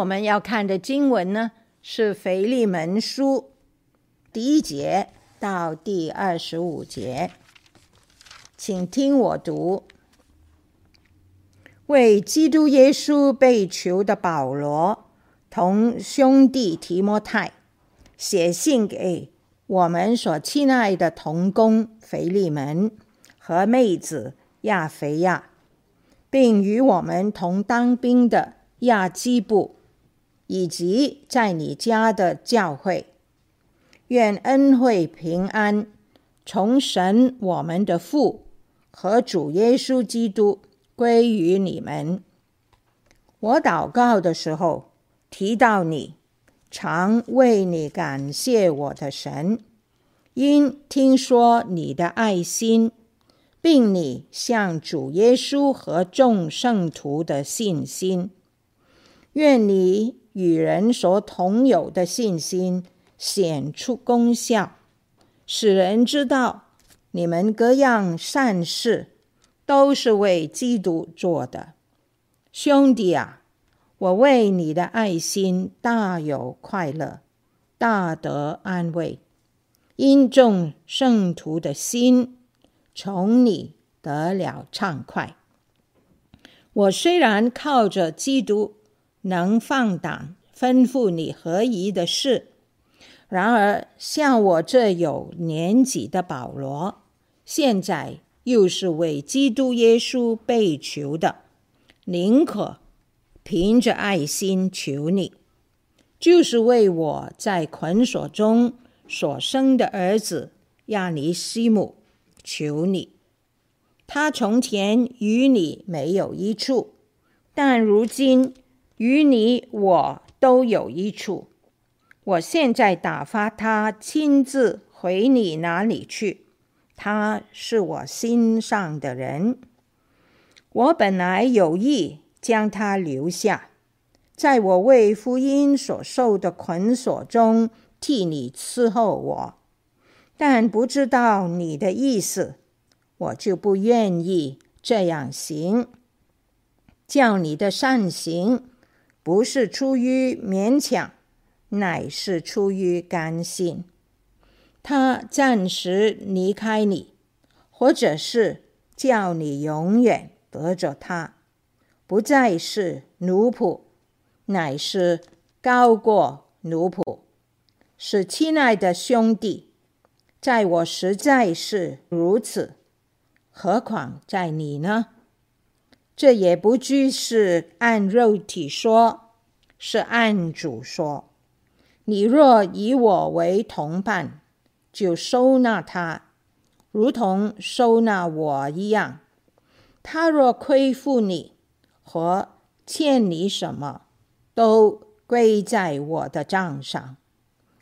我们要看的经文呢，是腓利门书第一节到第二十五节，请听我读：为基督耶稣被囚的保罗，同兄弟提摩太，写信给我们所亲爱的同工腓利门和妹子亚腓亚，并与我们同当兵的。亚基布，以及在你家的教会，愿恩惠平安从神我们的父和主耶稣基督归于你们。我祷告的时候提到你，常为你感谢我的神，因听说你的爱心，并你向主耶稣和众圣徒的信心。愿你与人所同有的信心显出功效，使人知道你们各样善事都是为基督做的。兄弟啊，我为你的爱心大有快乐，大得安慰，因众圣徒的心从你得了畅快。我虽然靠着基督。能放胆吩咐你何宜的事，然而像我这有年纪的保罗，现在又是为基督耶稣被囚的，宁可凭着爱心求你，就是为我在捆锁中所生的儿子亚尼西姆求你。他从前与你没有一处，但如今。与你我都有一处。我现在打发他亲自回你那里去。他是我心上的人。我本来有意将他留下，在我为福音所受的捆锁中替你伺候我，但不知道你的意思，我就不愿意这样行，叫你的善行。不是出于勉强，乃是出于甘心。他暂时离开你，或者是叫你永远得着他，不再是奴仆，乃是高过奴仆。是亲爱的兄弟，在我实在是如此，何况在你呢？这也不拘是按肉体说，是按主说。你若以我为同伴，就收纳他，如同收纳我一样。他若亏负你或欠你什么，都归在我的账上，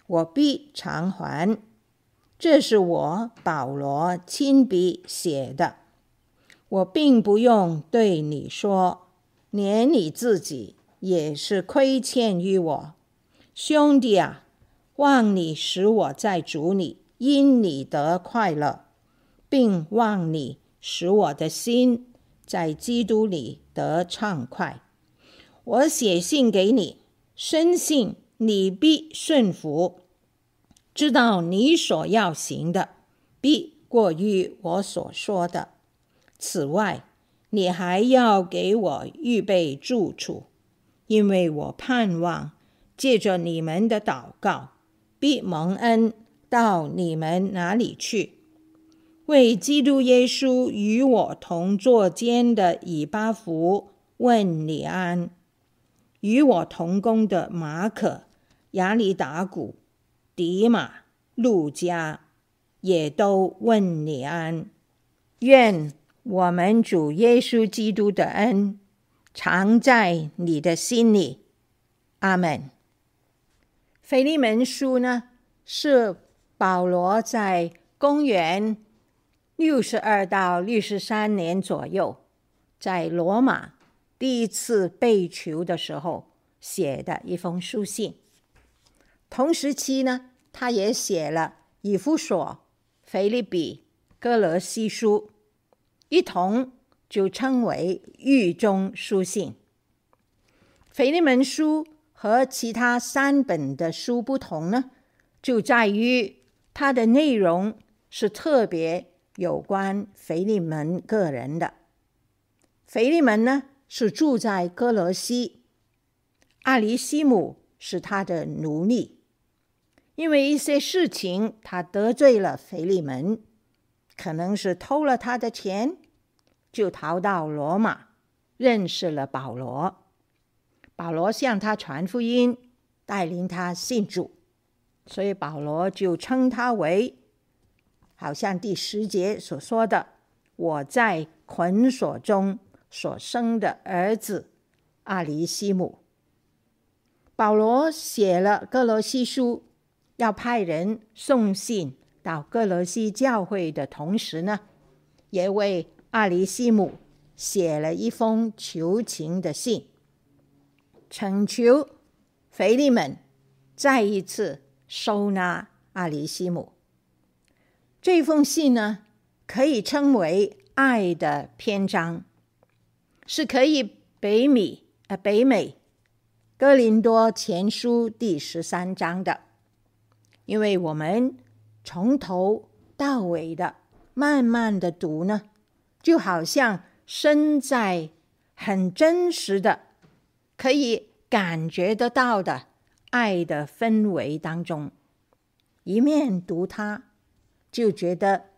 我必偿还。这是我保罗亲笔写的。我并不用对你说，连你自己也是亏欠于我，兄弟啊，望你使我在主里因你得快乐，并望你使我的心在基督里得畅快。我写信给你，深信你必顺服，知道你所要行的必过于我所说的。此外，你还要给我预备住处，因为我盼望借着你们的祷告，必蒙恩到你们那里去。为基督耶稣与我同坐监的以巴弗问你安，与我同工的马可、亚里达古、迪马、路加也都问你安。愿。我们主耶稣基督的恩常在你的心里，阿门。腓利门书呢，是保罗在公元六十二到六十三年左右，在罗马第一次被囚的时候写的一封书信。同时期呢，他也写了以弗所、腓立比、歌罗西书。一同就称为狱中书信。腓利门书和其他三本的书不同呢，就在于它的内容是特别有关腓利门个人的。腓利门呢是住在歌罗西，阿里西姆是他的奴隶，因为一些事情他得罪了腓利门，可能是偷了他的钱，就逃到罗马，认识了保罗。保罗向他传福音，带领他信主，所以保罗就称他为，好像第十节所说的：“我在捆锁中所生的儿子阿里西姆。”保罗写了哥罗西书，要派人送信到歌罗西教会的同时呢，也为阿里西姆写了一封求情的信。请求腓利门再一次收纳阿里西姆。这封信呢，可以称为爱的篇章，是可以北美呃北美哥林多前书第十三章的，因为我们从头到尾的慢慢的读呢，就好像身在很真实的。可以感觉得到的爱的氛围当中，一面读它，就觉得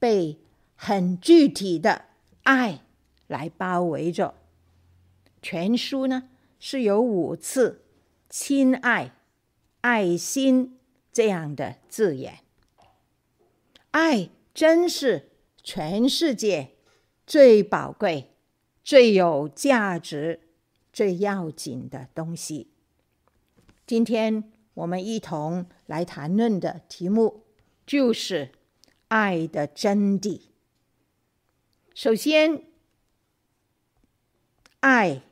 被很具体的爱来包围着。全书呢是有五次“亲爱”“爱心”这样的字眼，爱真是全世界最宝贵、最有价值。最要紧的东西。今天我们一同来谈论的题目就是爱的真谛。首先，爱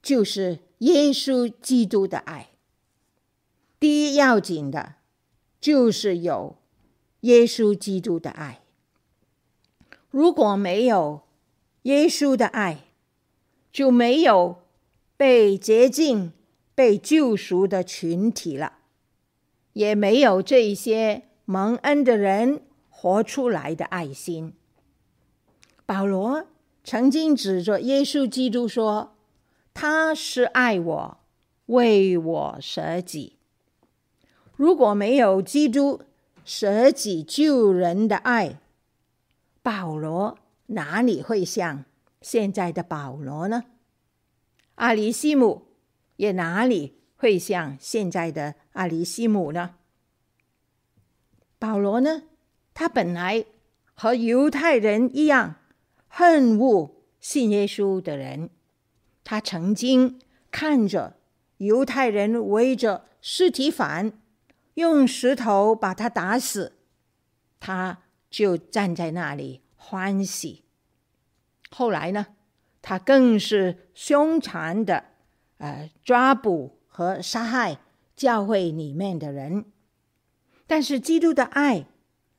就是耶稣基督的爱。第一要紧的，就是有耶稣基督的爱。如果没有耶稣的爱，就没有被洁净、被救赎的群体了，也没有这一些蒙恩的人活出来的爱心。保罗曾经指着耶稣基督说：“他是爱我，为我舍己。”如果没有基督舍己救人的爱，保罗哪里会像现在的保罗呢？阿里西姆也哪里会像现在的阿里西姆呢？保罗呢？他本来和犹太人一样恨恶信耶稣的人。他曾经看着犹太人围着尸体反，用石头把他打死，他就站在那里欢喜。后来呢，他更是凶残的，呃，抓捕和杀害教会里面的人。但是基督的爱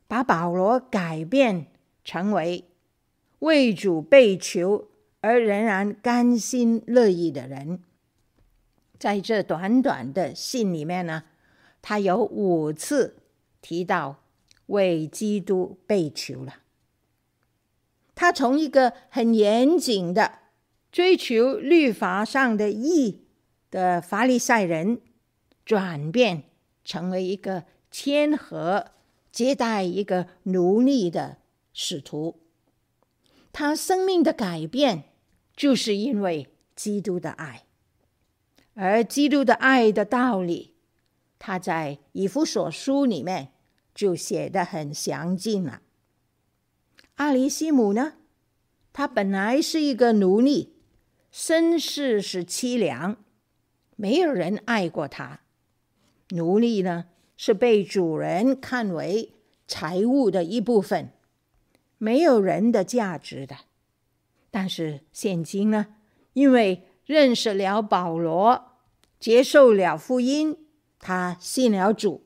把保罗改变成为为主被囚而仍然甘心乐意的人。在这短短的信里面呢，他有五次提到为基督被囚了。他从一个很严谨的追求律法上的义的法利赛人，转变成为一个谦和接待一个奴隶的使徒。他生命的改变，就是因为基督的爱，而基督的爱的道理，他在以弗所书里面就写得很详尽了。阿里西姆呢？他本来是一个奴隶，身世是凄凉，没有人爱过他。奴隶呢，是被主人看为财物的一部分，没有人的价值的。但是现今呢，因为认识了保罗，接受了福音，他信了主，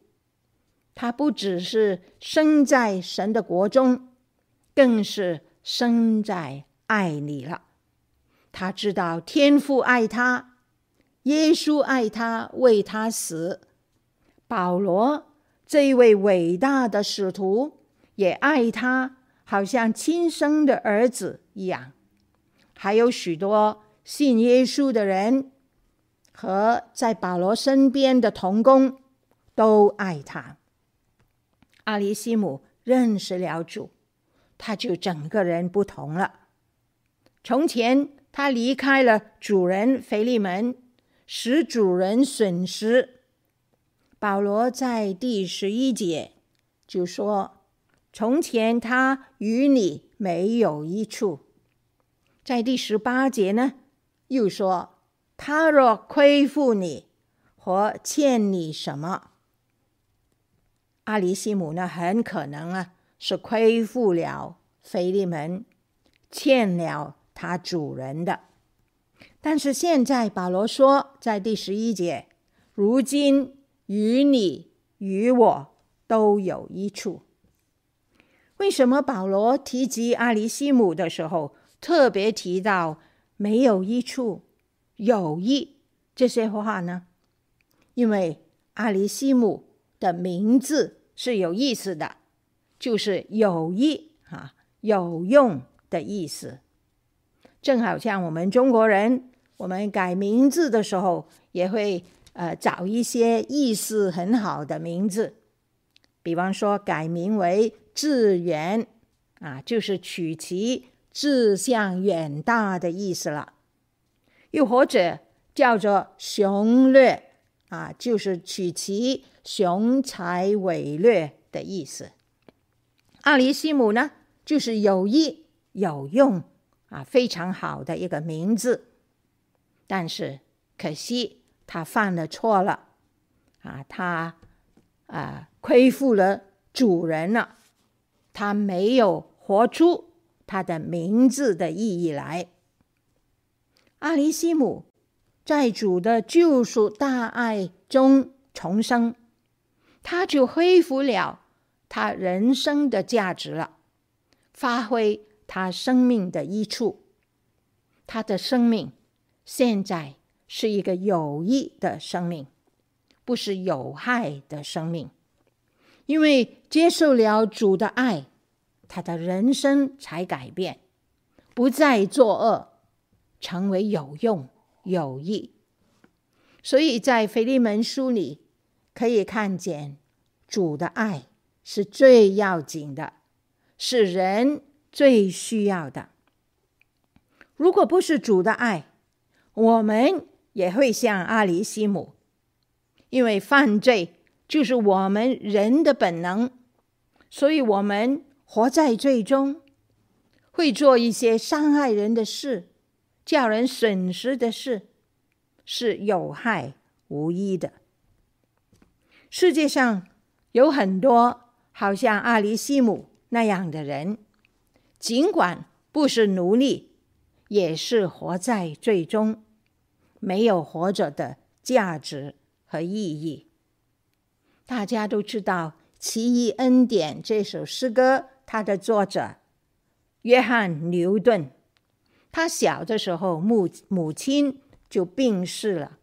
他不只是生在神的国中。更是生在爱里了。他知道天父爱他，耶稣爱他，为他死。保罗这位伟大的使徒也爱他，好像亲生的儿子一样。还有许多信耶稣的人和在保罗身边的童工都爱他。阿里西姆认识了主，他就整个人不同了。从前他离开了主人腓利门，使主人损失。保罗在第十一节就说：“从前他与你没有一处。”在第十八节呢，又说：“他若亏负你，或欠你什么？”阿里西姆呢，很可能啊是亏负了腓利门，欠了他主人的。但是现在保罗说，在第十一节，如今。与你与我都有益处。为什么保罗提及阿里西姆的时候，特别提到没有益处、有益这些话呢？因为阿里西姆的名字是有意思的，就是有益啊、有用的意思。正好像我们中国人，我们改名字的时候也会。呃，找一些意思很好的名字，比方说改名为志远啊，就是取其志向远大的意思了；又或者叫做雄略啊，就是取其雄才伟略的意思。阿里西姆呢，就是有益有用啊，非常好的一个名字，但是可惜。他犯了错了，啊，他啊亏负了主人了，他没有活出他的名字的意义来。阿里西姆在主的救赎大爱中重生，他就恢复了他人生的价值了，发挥他生命的益处，他的生命现在。是一个有益的生命，不是有害的生命。因为接受了主的爱，他的人生才改变，不再作恶，成为有用有益。所以在腓利门书里可以看见，主的爱是最要紧的，是人最需要的。如果不是主的爱，我们。也会像阿里西姆，因为犯罪就是我们人的本能，所以我们活在罪中，会做一些伤害人的事，叫人损失的事，是有害无益的。世界上有很多好像阿里西姆那样的人，尽管不是奴隶，也是活在最终。没有活着的价值和意义。大家都知道《奇异恩典》这首诗歌，它的作者约翰牛顿。他小的时候，母母亲就病逝了，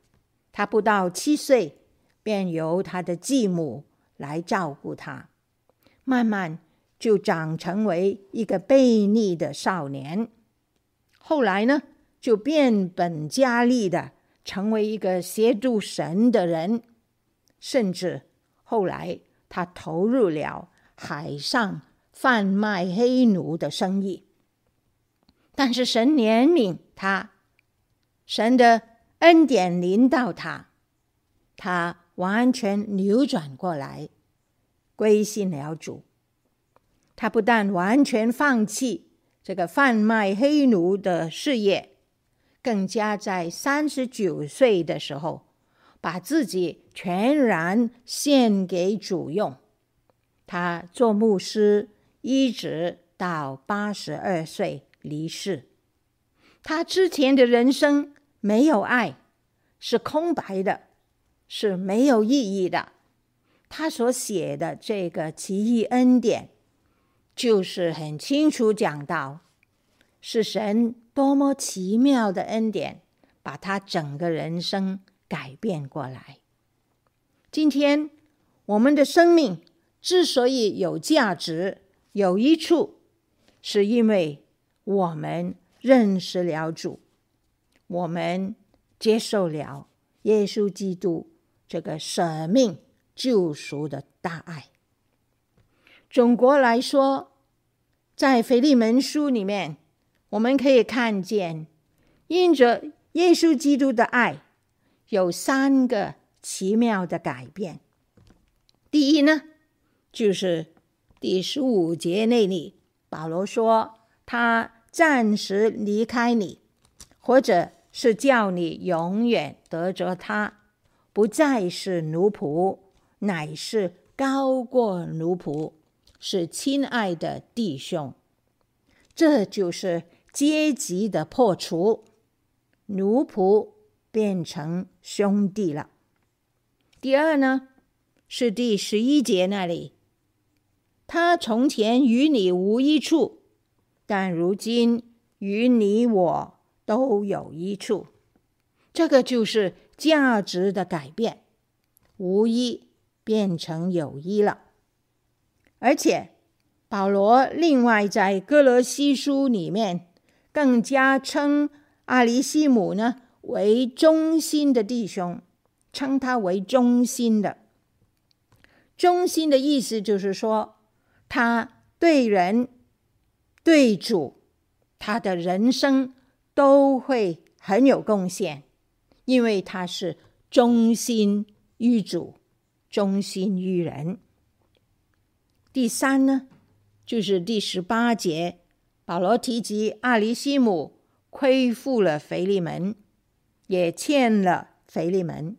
他不到七岁，便由他的继母来照顾他，慢慢就长成为一个悖逆的少年。后来呢，就变本加厉的成为一个协助神的人，甚至后来他投入了海上贩卖黑奴的生意。但是神怜悯他，神的恩典临到他，他完全扭转过来，归信了主。他不但完全放弃这个贩卖黑奴的事业。更加在三十九岁的时候，把自己全然献给主用。他做牧师，一直到八十二岁离世。他之前的人生没有爱，是空白的，是没有意义的。他所写的这个奇异恩典，就是很清楚讲到，是神。多么奇妙的恩典，把他整个人生改变过来。今天我们的生命之所以有价值、有益处，是因为我们认识了主，我们接受了耶稣基督这个舍命救赎的大爱。总括来说，在腓利门书里面，我们可以看见，因着耶稣基督的爱，有三个奇妙的改变。第一呢，就是第十五节那里，保罗说他暂时离开你，或者是叫你永远得着他，不再是奴仆，乃是高过奴仆。是亲爱的弟兄，这就是阶级的破除，奴仆变成兄弟了。第二呢，是第十一节那里，他从前与你无一处，但如今与你我都有益处。这个就是价值的改变，无一变成有益了。而且，保罗另外在歌罗西书里面，更加称阿里西姆呢为忠心的弟兄，称他为忠心的。忠心的意思就是说，他对人、对主，他的人生都会很有贡献，因为他是忠心于主，忠心于人。第三呢，就是第十八节，保罗提及阿里西姆亏负了腓利门，也欠了腓利门，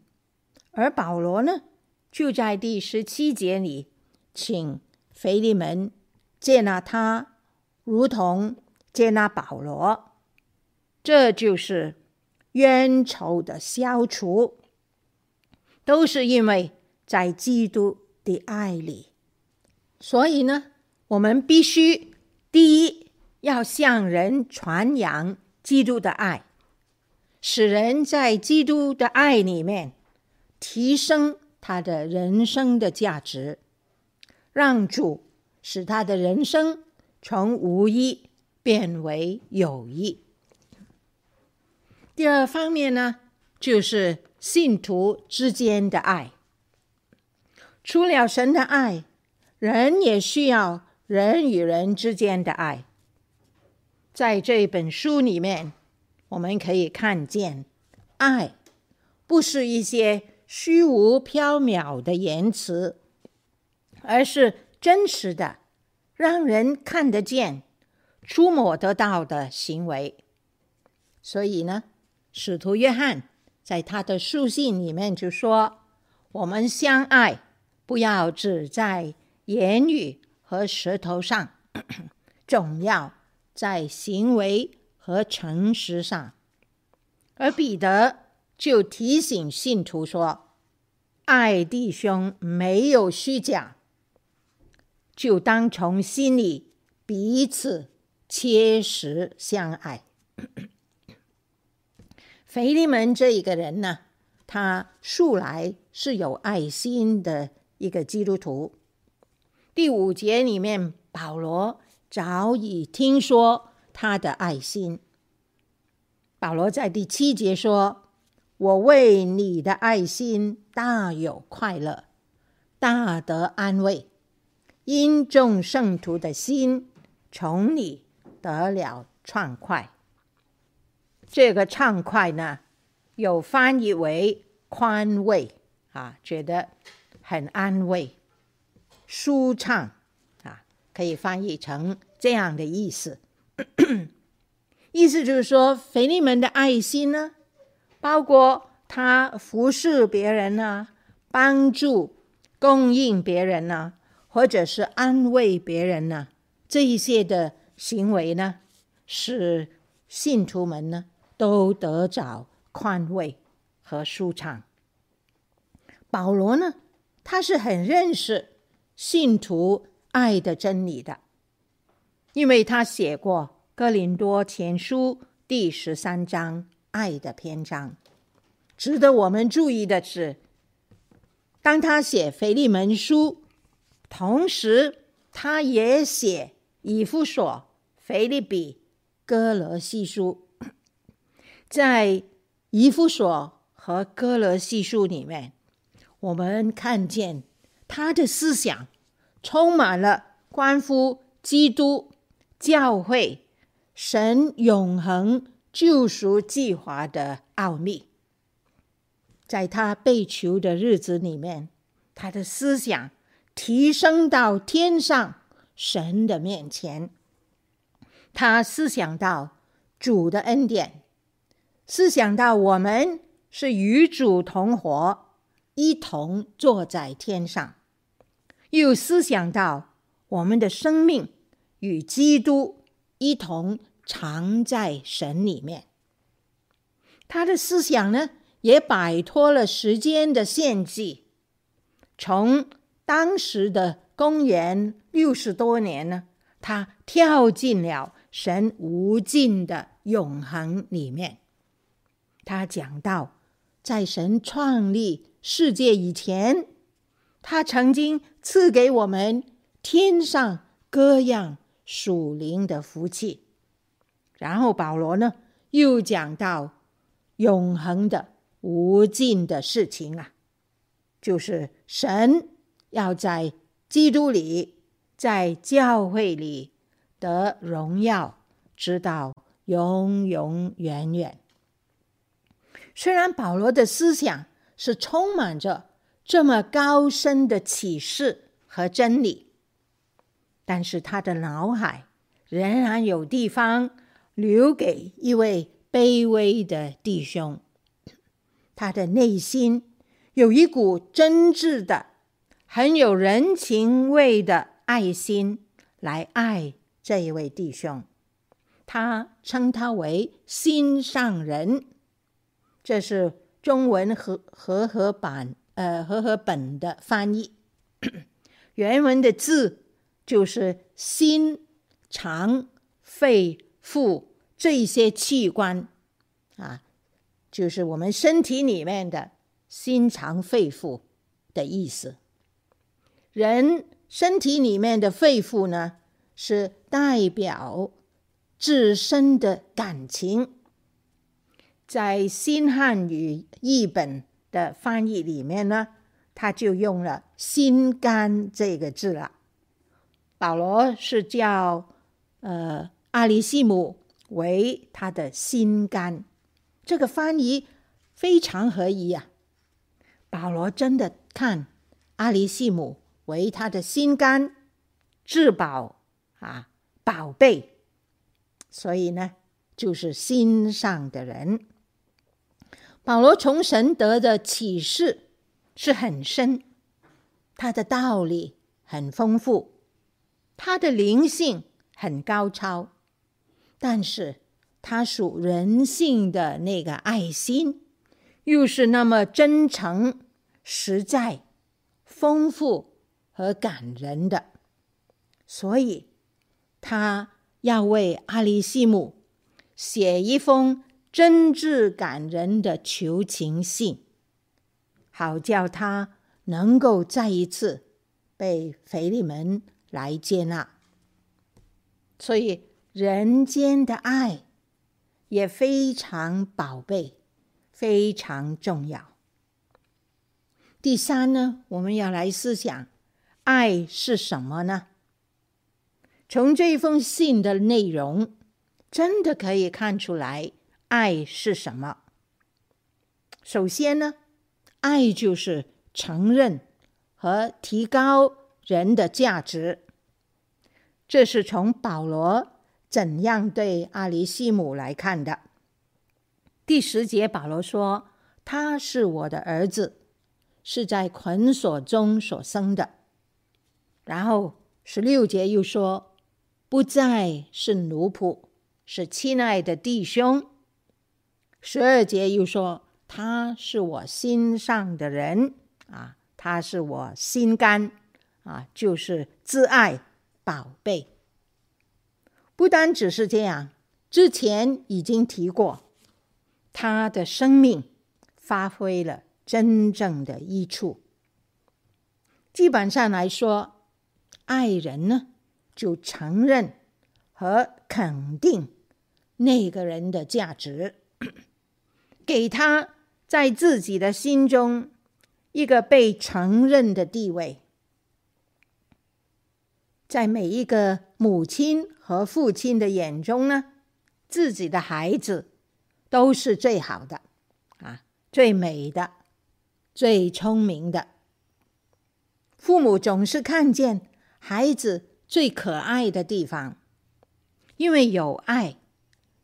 而保罗呢，就在第十七节里，请腓利门接纳他，如同接纳保罗，这就是冤仇的消除，都是因为在基督的爱里。所以呢，我们必须第一要向人传扬基督的爱，使人在基督的爱里面提升他的人生的价值，让主使他的人生从无益变为有益。第二方面呢，就是信徒之间的爱，除了神的爱。人也需要人与人之间的爱。在这本书里面，我们可以看见，爱不是一些虚无缥缈的言辞，而是真实的，让人看得见、触摸得到的行为。所以呢，使徒约翰在他的书信里面就说：“我们相爱，不要只在。”言语和舌头上，总要在行为和诚实上。而彼得就提醒信徒说：“爱弟兄没有虚假，就当从心里彼此切实相爱。”腓利门这一个人呢，他素来是有爱心的一个基督徒。第五节里面，保罗早已听说他的爱心。保罗在第七节说：“我为你的爱心大有快乐，大得安慰，因众圣徒的心从你得了畅快。”这个畅快呢，有翻译为宽慰啊，觉得很安慰。舒畅啊，可以翻译成这样的意思。意思就是说，腓利门的爱心呢，包括他服侍别人呢，帮助、供应别人呢，或者是安慰别人呢，这一些的行为呢，使信徒们呢都得着宽慰和舒畅。保罗呢，他是很认识。信徒爱的真理的，因为他写过《哥林多前书》第十三章爱的篇章，值得我们注意的是，当他写腓利门书，同时他也写以弗所、腓立比、歌罗西书。在以弗所和歌罗西书里面，我们看见他的思想充满了关乎基督、教会、神永恒救赎计划的奥秘。在他被囚的日子里面，他的思想提升到天上神的面前。他思想到主的恩典，思想到我们是与主同活，一同坐在天上，又思想到我们的生命与基督一同藏在神里面。他的思想呢，也摆脱了时间的限制，从当时的公元六十多年呢，他跳进了神无尽的永恒里面。他讲到，在神创立世界以前，他曾经赐给我们天上各样属灵的福气。然后保罗呢，又讲到永恒的。无尽的事情啊，就是神要在基督里，在教会里得荣耀，直到永永远远。虽然保罗的思想是充满着这么高深的启示和真理，但是他的脑海仍然有地方留给一位卑微的弟兄。他的内心有一股真挚的、很有人情味的爱心，来爱这一位弟兄。他称他为心上人，这是中文和和合版呃和合本的翻译。原文的字就是心、肠、肺、腑这些器官啊。就是我们身体里面的心肠肺腑的意思。人身体里面的肺腑呢，是代表自身的感情。在新汉语译本的翻译里面呢，他就用了“心肝”这个字了。保罗是叫呃阿里西姆为他的心肝。这个翻译非常合宜、啊！保罗真的看阿里西姆为他的心肝、至宝啊、宝贝，所以呢，就是心上的人。保罗从神得的启示是很深，他的道理很丰富，他的灵性很高超，但是。他属人性的那个爱心，又是那么真诚、实在、丰富和感人的，所以他要为阿里西姆写一封真挚感人的求情信，好叫他能够再一次被腓利门来接纳。所以人间的爱。也非常宝贝，非常重要。第三呢，我们要来思想，爱是什么呢？从这封信的内容，真的可以看出来，爱是什么。首先呢，爱就是承认和提高人的价值。这是从保罗。怎样对阿里西姆来看的？第十节，保罗说：“他是我的儿子，是在捆锁中所生的。”然后十六节又说：“不再是奴仆，是亲爱的弟兄。”十二节又说：“他是我心上的人啊，他是我心肝啊，就是挚爱宝贝。”不单只是这样，之前已经提过，他的生命发挥了真正的益处。基本上来说，爱人呢，就承认和肯定那个人的价值，给他在自己的心中一个被承认的地位。在每一个母亲和父亲的眼中呢，自己的孩子都是最好的，啊，最美的，最聪明的。父母总是看见孩子最可爱的地方，因为有爱，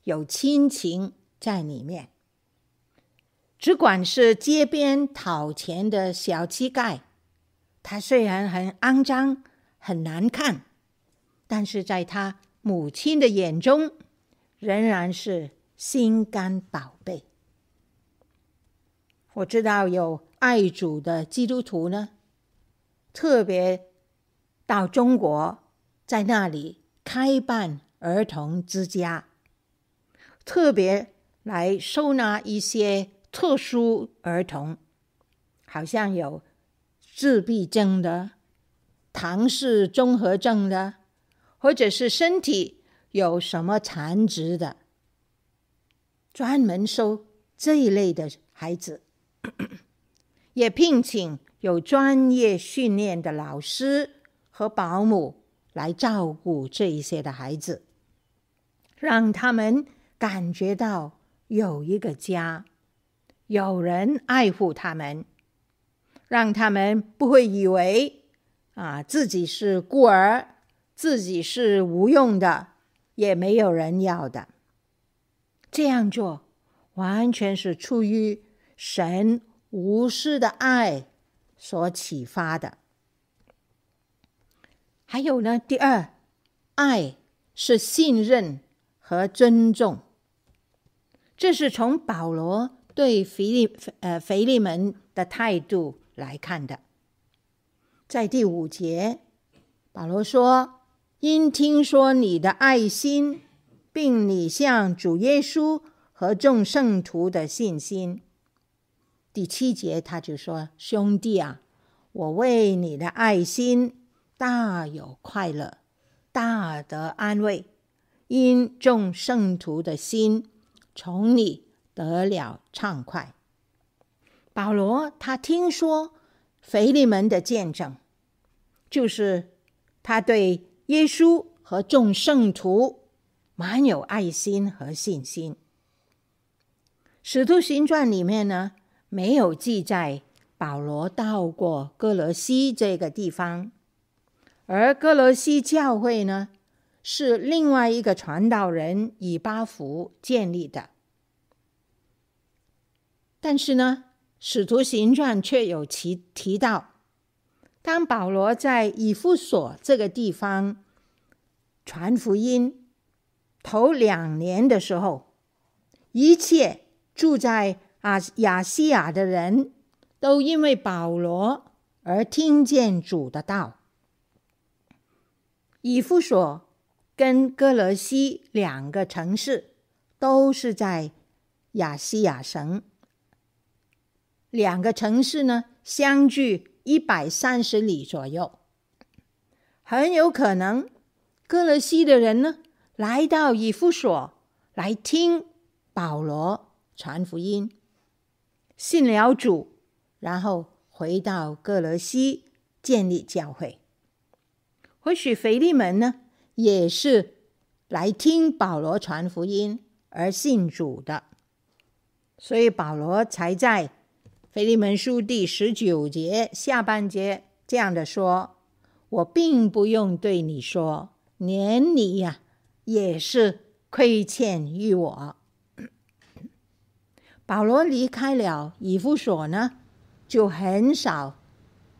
有亲情在里面。只管是街边讨钱的小乞丐，他虽然很肮脏。很难看，但是在他母亲的眼中，仍然是心肝宝贝。我知道有爱主的基督徒呢，特别到中国，在那里开办儿童之家，特别来收纳一些特殊儿童，好像有自闭症的。唐氏综合症的，或者是身体有什么残疾的，专门收这一类的孩子，也聘请有专业训练的老师。和保姆来照顾这一些的孩子，让他们感觉到有一个家，有人爱护他们，让他们不会以为。啊，自己是孤儿，自己是无用的，也没有人要的。这样做完全是出于神无私的爱所启发的。还有呢，第二，爱是信任和尊重，这是从保罗对腓利呃腓利门的态度来看的。在第五节，保罗说：“因听说你的爱心，并你向主耶稣和众圣徒的信心。”第七节他就说：“兄弟啊，我为你的爱心大有快乐，大得安慰，因众圣徒的心从你得了畅快。”保罗他听说。腓利门的见证，就是他对耶稣和众圣徒满有爱心和信心。使徒行传里面呢，没有记载保罗到过歌罗西这个地方，而歌罗西教会呢，是另外一个传道人以巴弗建立的。但是呢，《使徒行传》却有其提到，当保罗在以弗所这个地方传福音头两年的时候，一切住在啊亚细亚的人都因为保罗而听见主的道。以弗所跟歌罗西两个城市都是在亚细亚省。两个城市呢，相距一百三十里左右，很有可能歌罗西的人呢，来到以弗所来听保罗传福音，信了主，然后回到歌罗西建立教会。或许腓利门呢，也是来听保罗传福音而信主的，所以保罗才在。腓利门书第十九节下半节这样的说：“我并不用对你说，连你呀、也是亏欠于我。”保罗离开了以弗所呢，就很少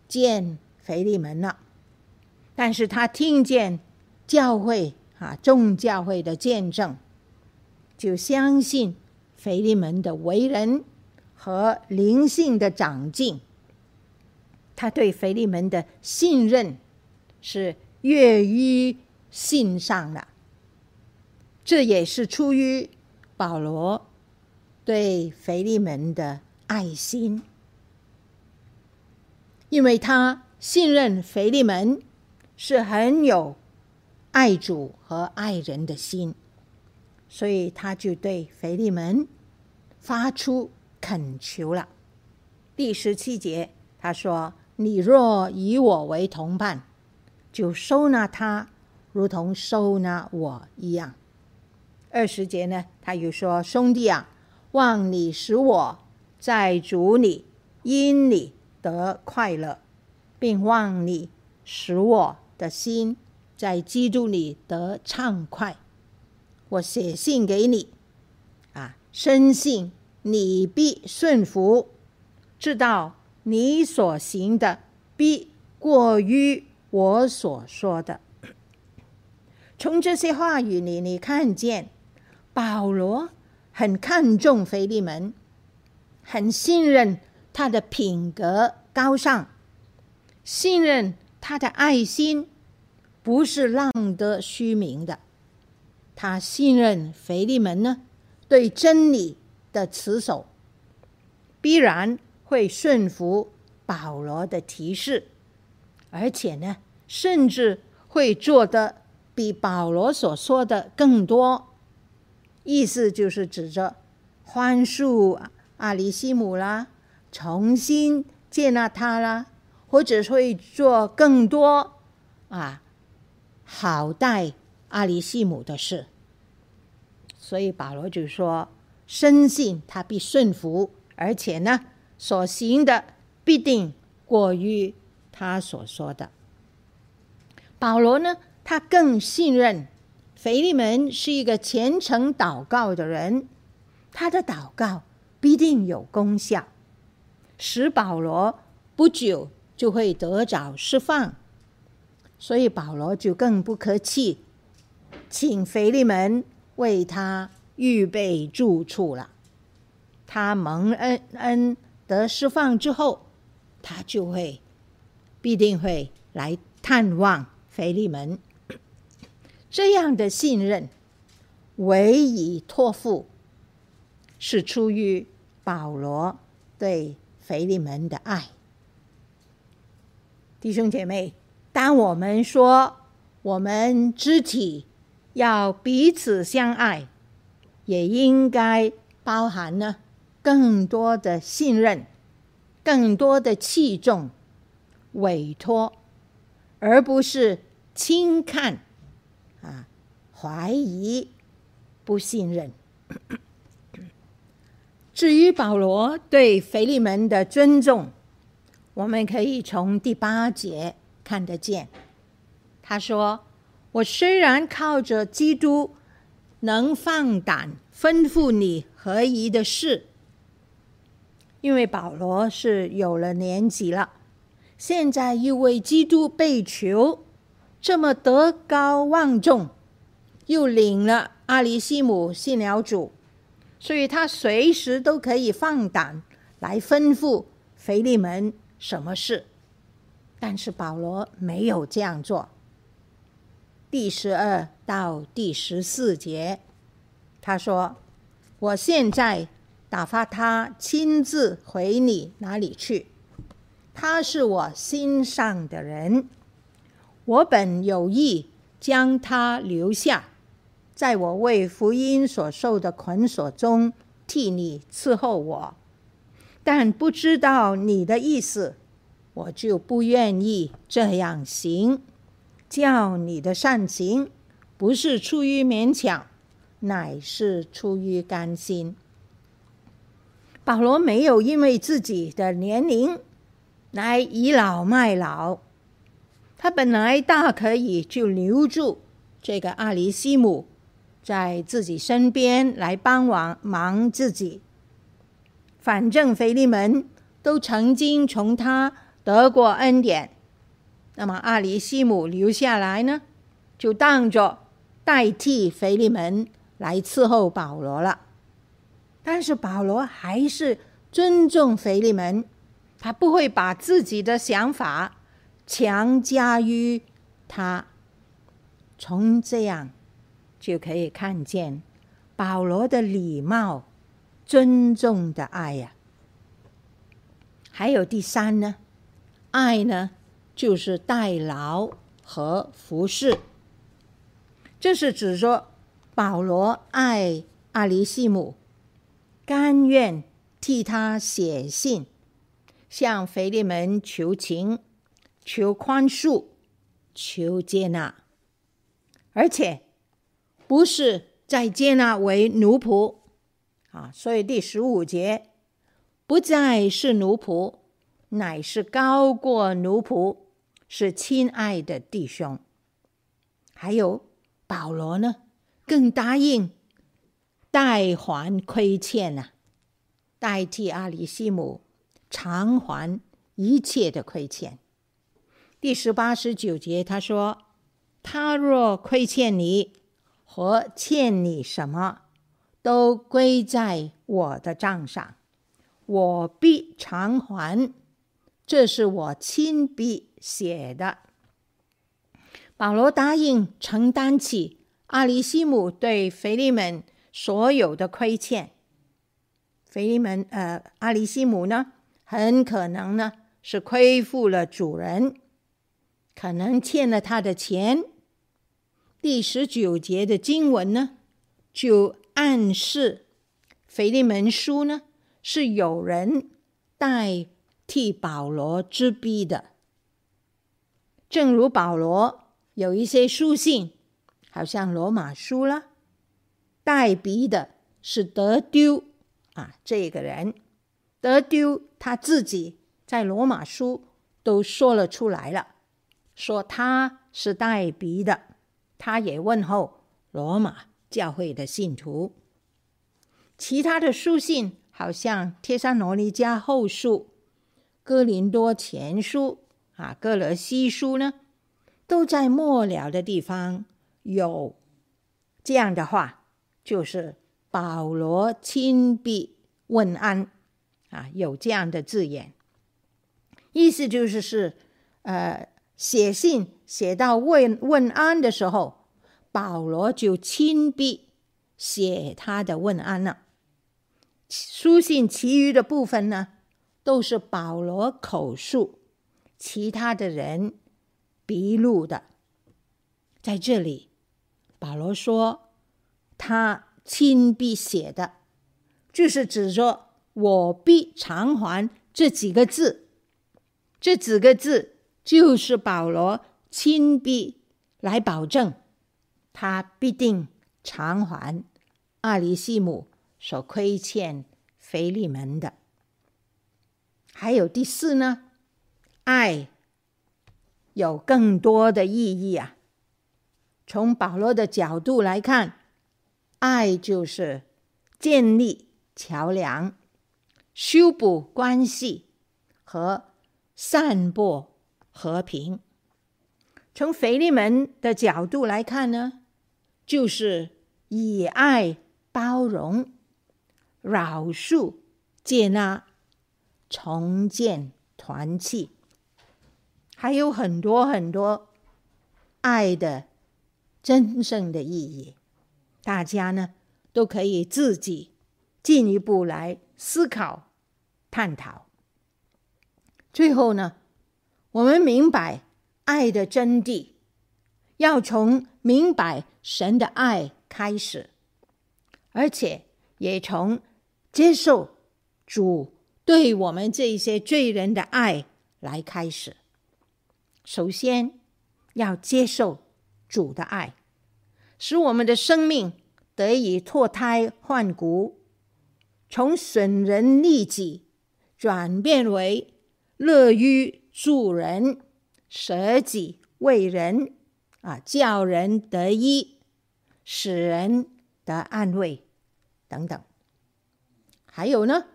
见腓利门了。但是他听见教会啊众教会的见证，就相信腓利门的为人。和灵性的长进，他对腓利门的信任是越于信上了。这也是出于保罗对腓利门的爱心，因为他信任腓利门是很有爱主和爱人的心，所以他就对腓利门发出恳求了。第十七节，他说：“你若以我为同伴，就收纳他，如同收纳我一样。”二十节呢，他又说：“兄弟啊，望你使我在主里因你得快乐，并望你使我的心在基督里得畅快。我写信给你，啊，深信你必顺服，知道你所行的必过于我所说的。从这些话语里，你看见。”保罗很看重腓利门，很信任他的品格高尚，信任他的爱心不是浪得虚名的。他信任腓利门呢，对真理的持守，必然会顺服保罗的提示，而且呢，甚至会做得比保罗所说的更多。意思就是指着宽恕阿里西姆啦，重新接纳他啦，或者会做更多啊好待阿里西姆的事。所以保罗就说：深信他必顺服，而且呢，所行的必定过于他所说的。保罗呢，他更信任。腓利门是一个虔诚祷告的人，他的祷告必定有功效，使保罗不久就会得着释放。所以保罗就更不客气，请腓利门为他预备住处了。他蒙恩恩得释放之后，他就会必定会来探望腓利门。这样的信任，委以托付，是出于保罗对腓利门的爱。弟兄姐妹，当我们说我们肢体要彼此相爱，也应该包含呢更多的信任、更多的器重、委托，而不是轻看。啊，怀疑、不信任。至于保罗对腓利门的尊重，我们可以从第八节看得见。他说：“我虽然靠着基督，能放胆吩咐你合宜的事，因为保罗是有了年纪了，现在又为基督被囚。”这么德高望重，又领了阿里西姆信了主，所以他随时都可以放胆来吩咐腓利门什么事。但是保罗没有这样做。第十二到第十四节，他说：“我现在打发他亲自回你那里去，他是我心上的人。”我本有意将他留下，在我为福音所受的捆锁中替你伺候我，但不知道你的意思，我就不愿意这样行。叫你的善行不是出于勉强，乃是出于甘心。保罗没有因为自己的年龄来倚老卖老。他本来大可以就留住这个阿里西姆在自己身边来帮忙忙自己，反正腓利门都曾经从他得过恩典，那么阿里西姆留下来呢，就当作代替腓利门来伺候保罗了。但是保罗还是尊重腓利门，他不会把自己的想法。强加于他，从这样就可以看见保罗的礼貌、尊重的爱呀、还有第三呢，爱呢，就是代劳和服侍。这是指说保罗爱阿里西姆，甘愿替他写信，向腓利门求情、求宽恕、求接纳，而且不是再接纳为奴仆啊。所以第十五节。不再是奴仆，乃是高过奴仆，是亲爱的弟兄。还有保罗呢，更答应代还亏欠呐、啊，代替阿里西姆偿还一切的亏欠。第十八、十九节他说：“他若亏欠你或欠你什么，都归在我的账上。”我必偿还，这是我亲笔写的。保罗答应承担起阿里西姆对腓利门所有的亏欠。腓利门，呃，阿里西姆呢，很可能呢是亏负了主人，可能欠了他的钱。第十九节的经文呢，就暗示腓利门书呢。是有人代替保罗之笔的，正如保罗有一些书信，好像罗马书了，代笔的是德丢啊，这个人德丢他自己在罗马书都说了出来了，说他是代笔的，他也问候罗马教会的信徒，其他的书信。好像《帖撒罗尼迦后书》、《哥林多前书》啊，《哥罗西书》呢，都在末了的地方有这样的话，就是保罗亲笔问安啊，有这样的字眼，意思就是是呃写信写到问问安的时候，保罗就亲笔写他的问安了。书信其余的部分呢，都是保罗口述，其他的人笔录的。在这里，保罗说他亲笔写的，就是指着“我必偿还”这几个字。这几个字就是保罗亲笔来保证，他必定偿还阿里西姆。所亏欠腓利门的，还有第四呢，爱有更多的意义啊。从保罗的角度来看，爱就是建立桥梁、修补关系和散播和平。从腓利门的角度来看呢，就是以爱包容。饶恕、接纳、重建团契，还有很多很多爱的真正的意义，大家呢都可以自己进一步来思考、探讨。最后呢，我们明白爱的真谛，要从明白神的爱开始，而且也从。接受主对我们这些罪人的爱来开始。首先要接受主的爱，使我们的生命得以脱胎换骨，从损人利己转变为乐于助人、舍己为人，啊，叫人得益，使人得安慰，等等。还有呢，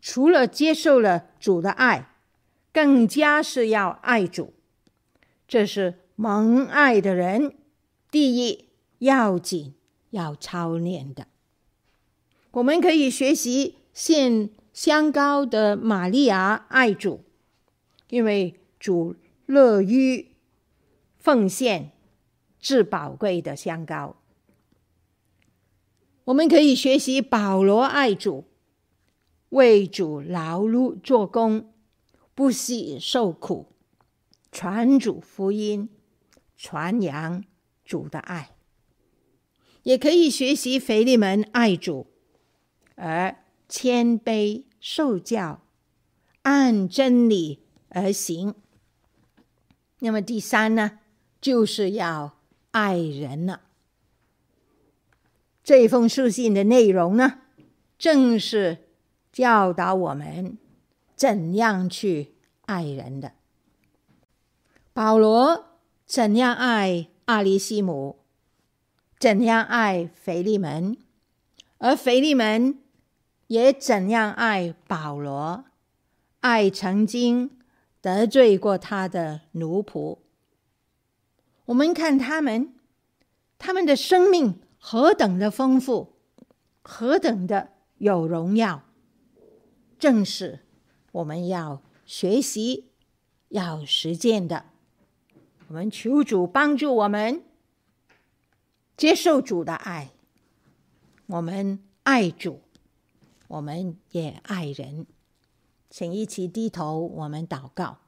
除了接受了主的爱，更加是要爱主。这是蒙爱的人第一要紧要操练的。我们可以学习献香膏的玛利亚爱主，因为主乐于奉献至宝贵的香膏。我们可以学习保罗爱主。为主劳碌做工，不惜受苦，传主福音，传扬主的爱。也可以学习腓利门爱主，而谦卑受教，按真理而行。那么第三呢，就是要爱人了。这封书信的内容呢，正是教导我们怎样去爱人的。保罗怎样爱阿里西姆，怎样爱腓利门，而腓利门也怎样爱保罗，爱曾经得罪过他的奴仆。我们看他们，他们的生命何等的丰富，何等的有荣耀，正是我们要学习、要实践的。我们求主帮助我们接受主的爱，我们爱主，我们也爱人。请一起低头，我们祷告。